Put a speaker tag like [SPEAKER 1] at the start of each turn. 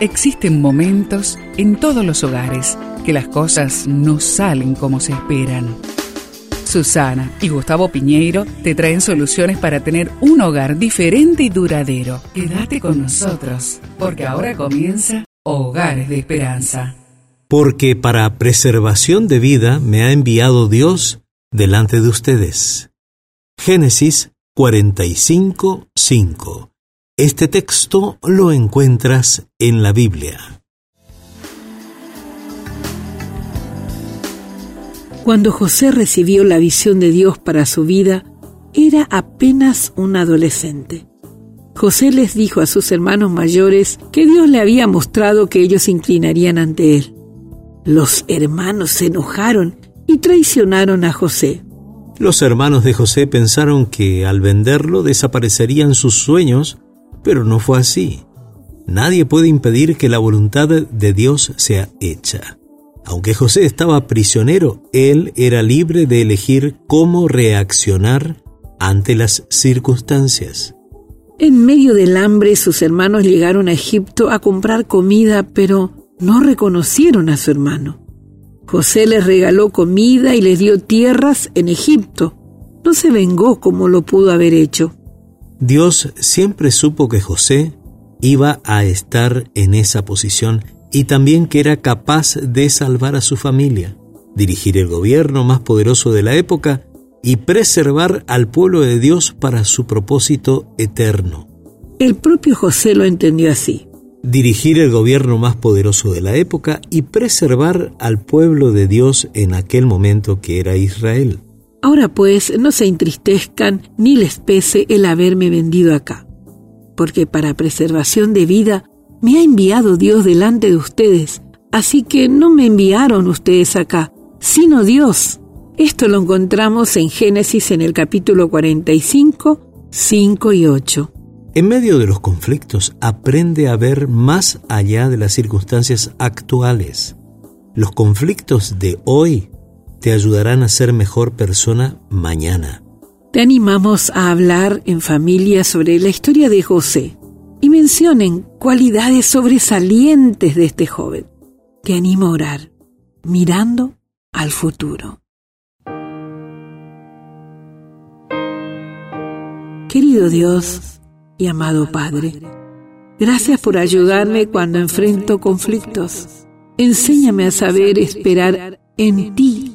[SPEAKER 1] Existen momentos en todos los hogares que las cosas no salen como se esperan. Susana y Gustavo Piñeiro te traen soluciones para tener un hogar diferente y duradero. Quédate con nosotros, porque ahora comienza Hogares de Esperanza.
[SPEAKER 2] Porque para preservación de vida me ha enviado Dios delante de ustedes. Génesis 45, 5. Este texto lo encuentras en la Biblia.
[SPEAKER 3] Cuando José recibió la visión de Dios para su vida, era apenas un adolescente. José les dijo a sus hermanos mayores que Dios le había mostrado que ellos se inclinarían ante él. Los hermanos se enojaron y traicionaron a José.
[SPEAKER 2] Los hermanos de José pensaron que al venderlo desaparecerían sus sueños pero no fue así. Nadie puede impedir que la voluntad de Dios sea hecha. Aunque José estaba prisionero, él era libre de elegir cómo reaccionar ante las circunstancias.
[SPEAKER 3] En medio del hambre sus hermanos llegaron a Egipto a comprar comida, pero no reconocieron a su hermano. José les regaló comida y les dio tierras en Egipto. No se vengó como lo pudo haber hecho.
[SPEAKER 2] Dios siempre supo que José iba a estar en esa posición y también que era capaz de salvar a su familia, dirigir el gobierno más poderoso de la época y preservar al pueblo de Dios para su propósito eterno.
[SPEAKER 3] El propio José lo entendió así.
[SPEAKER 2] Dirigir el gobierno más poderoso de la época y preservar al pueblo de Dios en aquel momento que era Israel.
[SPEAKER 3] Ahora pues no se entristezcan ni les pese el haberme vendido acá, porque para preservación de vida me ha enviado Dios delante de ustedes, así que no me enviaron ustedes acá, sino Dios. Esto lo encontramos en Génesis en el capítulo 45, 5 y 8.
[SPEAKER 2] En medio de los conflictos aprende a ver más allá de las circunstancias actuales. Los conflictos de hoy te ayudarán a ser mejor persona mañana.
[SPEAKER 3] Te animamos a hablar en familia sobre la historia de José y mencionen cualidades sobresalientes de este joven. Te animo a orar, mirando al futuro. Querido Dios y amado Padre, gracias por ayudarme cuando enfrento conflictos. Enséñame a saber esperar en ti